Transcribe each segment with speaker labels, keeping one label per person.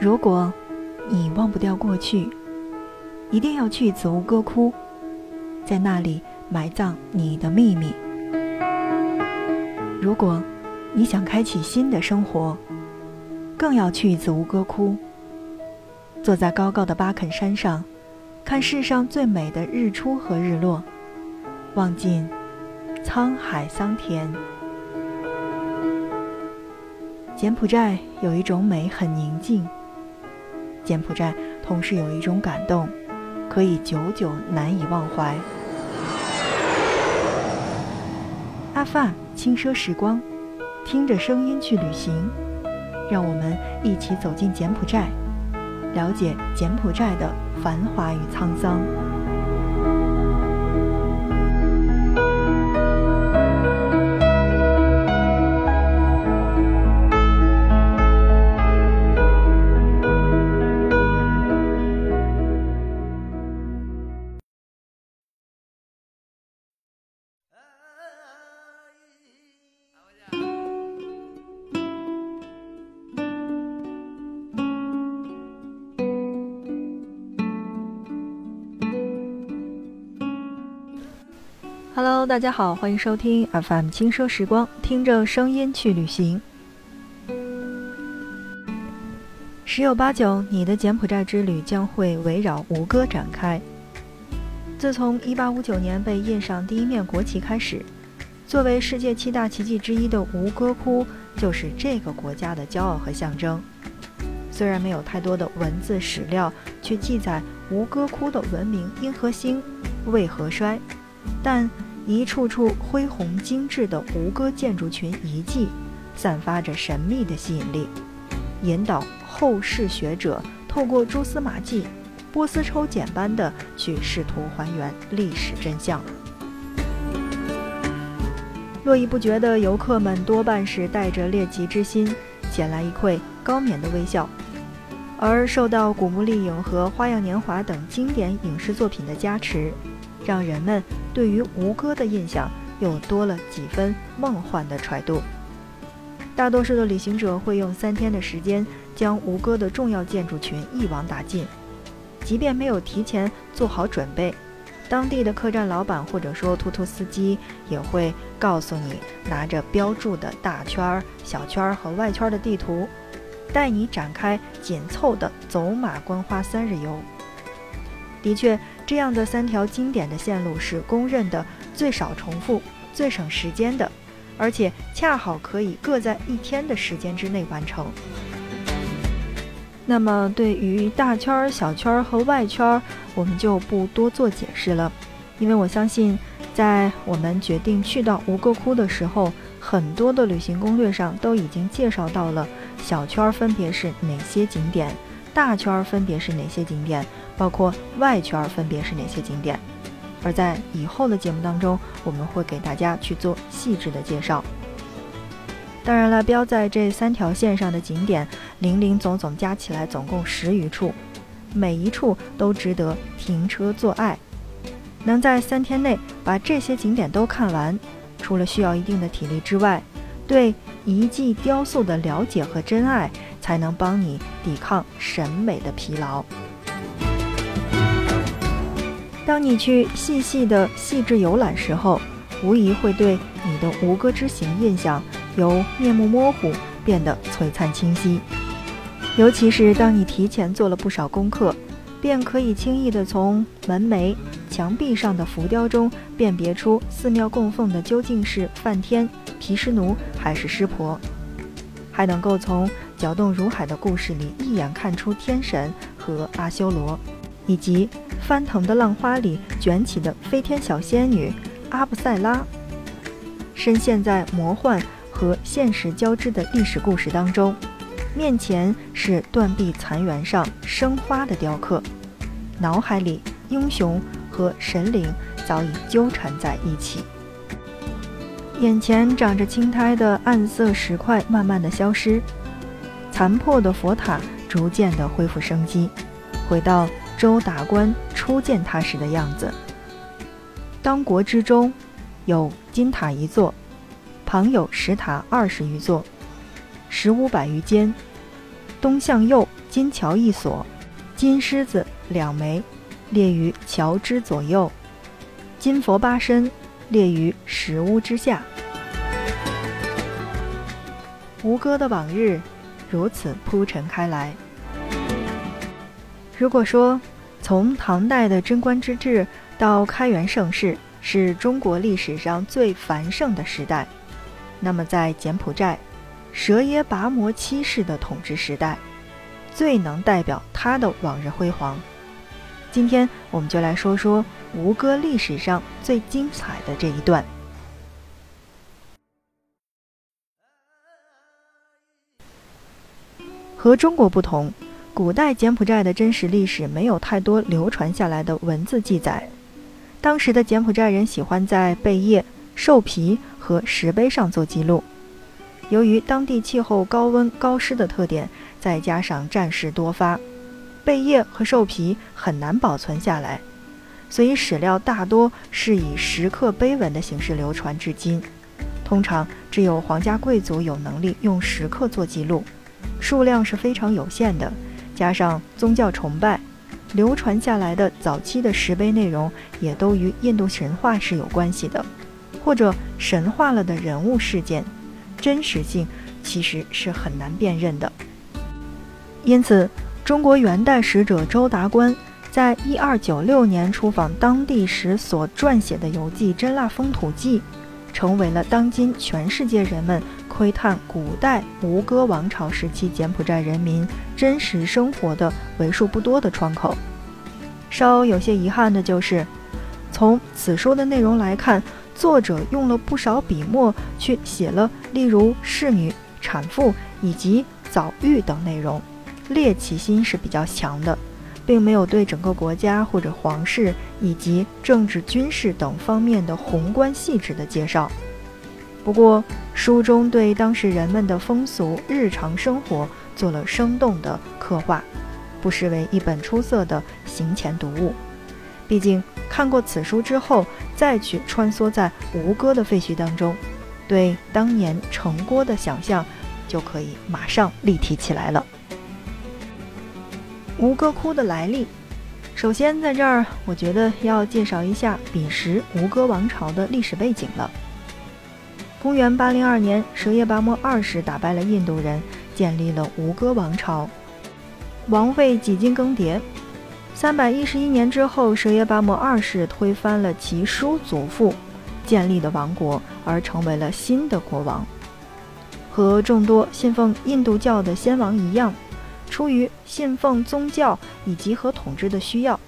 Speaker 1: 如果你忘不掉过去，一定要去子乌歌窟，在那里埋葬你的秘密。如果你想开启新的生活，更要去子乌歌窟。坐在高高的巴肯山上，看世上最美的日出和日落，望尽沧海桑田。柬埔寨有一种美，很宁静。柬埔寨同时有一种感动，可以久久难以忘怀。阿范轻奢时光，听着声音去旅行，让我们一起走进柬埔寨，了解柬埔寨的繁华与沧桑。Hello，大家好，欢迎收听 FM 轻奢时光，听着声音去旅行。十有八九，你的柬埔寨之旅将会围绕吴哥展开。自从1859年被印上第一面国旗开始，作为世界七大奇迹之一的吴哥窟，就是这个国家的骄傲和象征。虽然没有太多的文字史料去记载吴哥窟的文明因何兴，为何衰，但。一处处恢宏精致的吴哥建筑群遗迹，散发着神秘的吸引力，引导后世学者透过蛛丝马迹、波斯抽检般的去试图还原历史真相。络绎不绝的游客们多半是带着猎奇之心前来一窥高棉的微笑，而受到《古墓丽影》和《花样年华》等经典影视作品的加持。让人们对于吴哥的印象又多了几分梦幻的揣度。大多数的旅行者会用三天的时间将吴哥的重要建筑群一网打尽，即便没有提前做好准备，当地的客栈老板或者说突突司机也会告诉你，拿着标注的大圈、小圈和外圈的地图，带你展开紧凑的走马观花三日游。的确。这样的三条经典的线路是公认的最少重复、最省时间的，而且恰好可以各在一天的时间之内完成。那么，对于大圈儿、小圈儿和外圈儿，我们就不多做解释了，因为我相信，在我们决定去到吴哥窟的时候，很多的旅行攻略上都已经介绍到了小圈儿分别是哪些景点，大圈儿分别是哪些景点。包括外圈分别是哪些景点，而在以后的节目当中，我们会给大家去做细致的介绍。当然了，标在这三条线上的景点，零零总总加起来总共十余处，每一处都值得停车做爱。能在三天内把这些景点都看完，除了需要一定的体力之外，对遗迹雕塑的了解和真爱，才能帮你抵抗审美的疲劳。当你去细细的细致游览时候，无疑会对你的吴哥之行印象由面目模糊变得璀璨清晰。尤其是当你提前做了不少功课，便可以轻易地从门楣、墙壁上的浮雕中辨别出寺庙供奉的究竟是梵天、毗湿奴还是湿婆，还能够从搅动如海的故事里一眼看出天神和阿修罗。以及翻腾的浪花里卷起的飞天小仙女阿布赛拉，深陷在魔幻和现实交织的历史故事当中，面前是断壁残垣上生花的雕刻，脑海里英雄和神灵早已纠缠在一起，眼前长着青苔的暗色石块慢慢的消失，残破的佛塔逐渐的恢复生机，回到。周达官初见他时的样子。当国之中，有金塔一座，旁有石塔二十余座，十五百余间。东向右金桥一所，金狮子两枚，列于桥之左右；金佛八身，列于石屋之下。吴哥的往日如此铺陈开来。如果说从唐代的贞观之治到开元盛世是中国历史上最繁盛的时代，那么在柬埔寨，舍耶跋摩七世的统治时代，最能代表他的往日辉煌。今天我们就来说说吴哥历史上最精彩的这一段。和中国不同，古代柬埔寨的真实历史没有太多流传下来的文字记载。当时的柬埔寨人喜欢在贝叶、兽皮和石碑上做记录。由于当地气候高温高湿的特点，再加上战事多发，贝叶和兽皮很难保存下来，所以史料大多是以石刻碑文的形式流传至今。通常只有皇家贵族有能力用石刻做记录。数量是非常有限的，加上宗教崇拜，流传下来的早期的石碑内容也都与印度神话是有关系的，或者神化了的人物事件，真实性其实是很难辨认的。因此，中国元代使者周达观在一二九六年出访当地时所撰写的游记《真腊风土记》，成为了当今全世界人们。窥探古代吴哥王朝时期柬埔寨人民真实生活的为数不多的窗口。稍有些遗憾的就是，从此书的内容来看，作者用了不少笔墨去写了，例如侍女、产妇以及早育等内容，猎奇心是比较强的，并没有对整个国家或者皇室以及政治、军事等方面的宏观细致的介绍。不过，书中对当时人们的风俗、日常生活做了生动的刻画，不失为一本出色的行前读物。毕竟，看过此书之后，再去穿梭在吴哥的废墟当中，对当年城郭的想象就可以马上立体起来了。吴哥窟的来历，首先在这儿，我觉得要介绍一下彼时吴哥王朝的历史背景了。公元八零二年，舍耶跋摩二世打败了印度人，建立了吴哥王朝。王位几经更迭，三百一十一年之后，舍耶跋摩二世推翻了其叔祖父建立的王国，而成为了新的国王。和众多信奉印度教的先王一样，出于信奉宗教以及和统治的需要，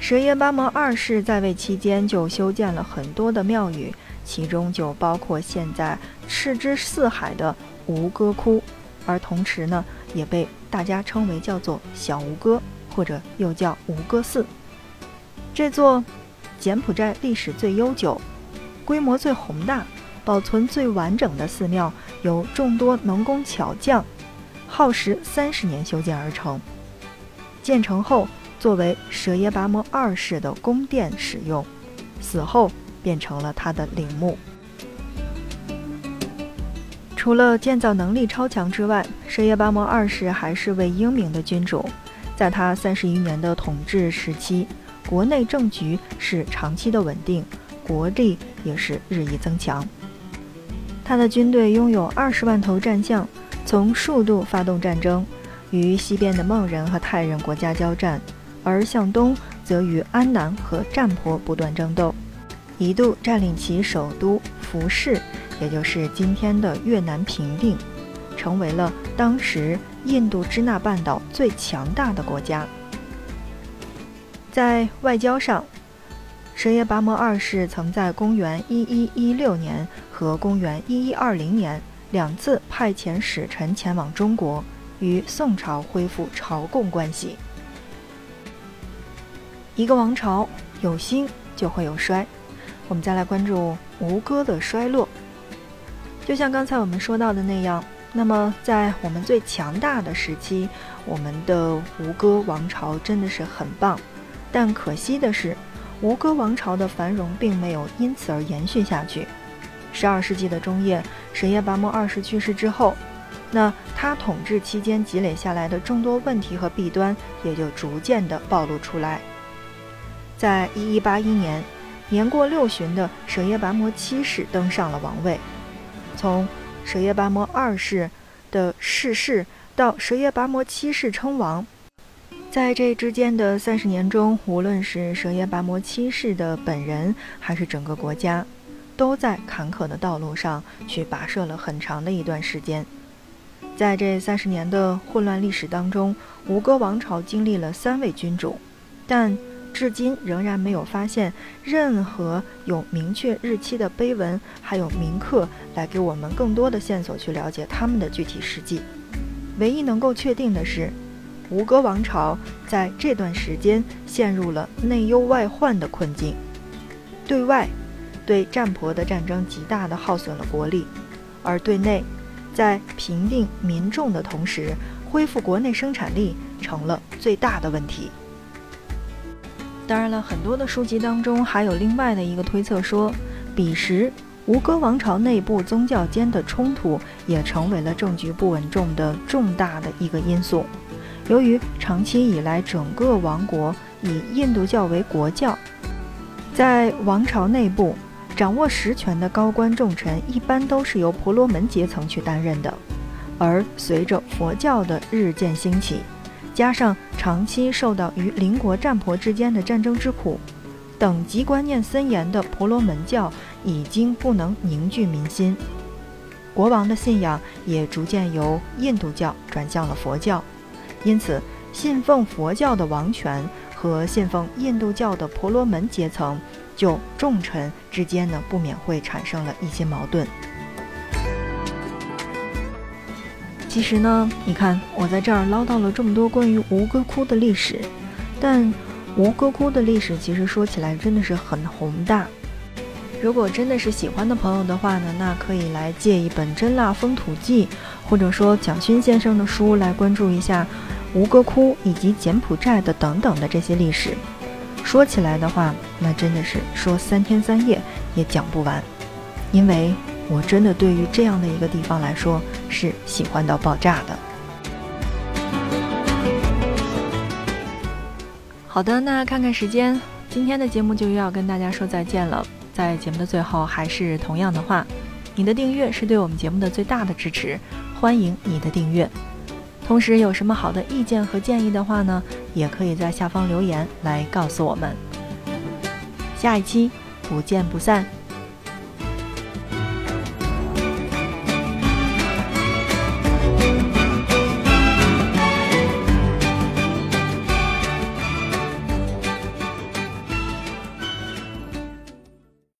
Speaker 1: 舍耶跋摩二世在位期间就修建了很多的庙宇。其中就包括现在赤之四海的吴哥窟，而同时呢，也被大家称为叫做小吴哥，或者又叫吴哥寺。这座柬埔寨历史最悠久、规模最宏大、保存最完整的寺庙，由众多能工巧匠耗时三十年修建而成。建成后，作为舍耶跋摩二世的宫殿使用，死后。变成了他的陵墓。除了建造能力超强之外，舍耶跋摩二世还是位英明的君主。在他三十余年的统治时期，国内政局是长期的稳定，国力也是日益增强。他的军队拥有二十万头战象，从数度发动战争，与西边的孟人和泰人国家交战，而向东则与安南和占婆不断争斗。一度占领其首都福氏，也就是今天的越南平定，成为了当时印度支那半岛最强大的国家。在外交上，舍耶跋摩二世曾在公元一一一六年和公元一一二零年两次派遣使臣前往中国，与宋朝恢复朝贡关系。一个王朝有兴就会有衰。我们再来关注吴哥的衰落。就像刚才我们说到的那样，那么在我们最强大的时期，我们的吴哥王朝真的是很棒。但可惜的是，吴哥王朝的繁荣并没有因此而延续下去。十二世纪的中叶，舍耶跋摩二世去世之后，那他统治期间积累下来的众多问题和弊端也就逐渐的暴露出来。在一一八一年，年过六旬的舍耶跋摩七世登上了王位。从舍耶跋摩二世的逝世到舍耶跋摩七世称王，在这之间的三十年中，无论是舍耶跋摩七世的本人，还是整个国家，都在坎坷的道路上去跋涉了很长的一段时间。在这三十年的混乱历史当中，吴哥王朝经历了三位君主，但至今仍然没有发现任何有明确日期的碑文，还有铭刻来给我们更多的线索去了解他们的具体事迹。唯一能够确定的是，吴哥王朝在这段时间陷入了内忧外患的困境。对外，对占婆的战争极大的耗损了国力；而对内，在平定民众的同时，恢复国内生产力成了最大的问题。当然了，很多的书籍当中还有另外的一个推测说，彼时吴哥王朝内部宗教间的冲突也成为了政局不稳重的重大的一个因素。由于长期以来整个王国以印度教为国教，在王朝内部掌握实权的高官重臣一般都是由婆罗门阶层去担任的，而随着佛教的日渐兴起。加上长期受到与邻国战婆之间的战争之苦，等级观念森严的婆罗门教已经不能凝聚民心，国王的信仰也逐渐由印度教转向了佛教，因此信奉佛教的王权和信奉印度教的婆罗门阶层，就重臣之间呢不免会产生了一些矛盾。其实呢，你看我在这儿唠叨了这么多关于吴哥窟的历史，但吴哥窟的历史其实说起来真的是很宏大。如果真的是喜欢的朋友的话呢，那可以来借一本《真腊风土记》，或者说蒋勋先生的书来关注一下吴哥窟以及柬埔寨的等等的这些历史。说起来的话，那真的是说三天三夜也讲不完，因为。我真的对于这样的一个地方来说是喜欢到爆炸的。好的，那看看时间，今天的节目就又要跟大家说再见了。在节目的最后，还是同样的话，你的订阅是对我们节目的最大的支持，欢迎你的订阅。同时，有什么好的意见和建议的话呢，也可以在下方留言来告诉我们。下一期不见不散。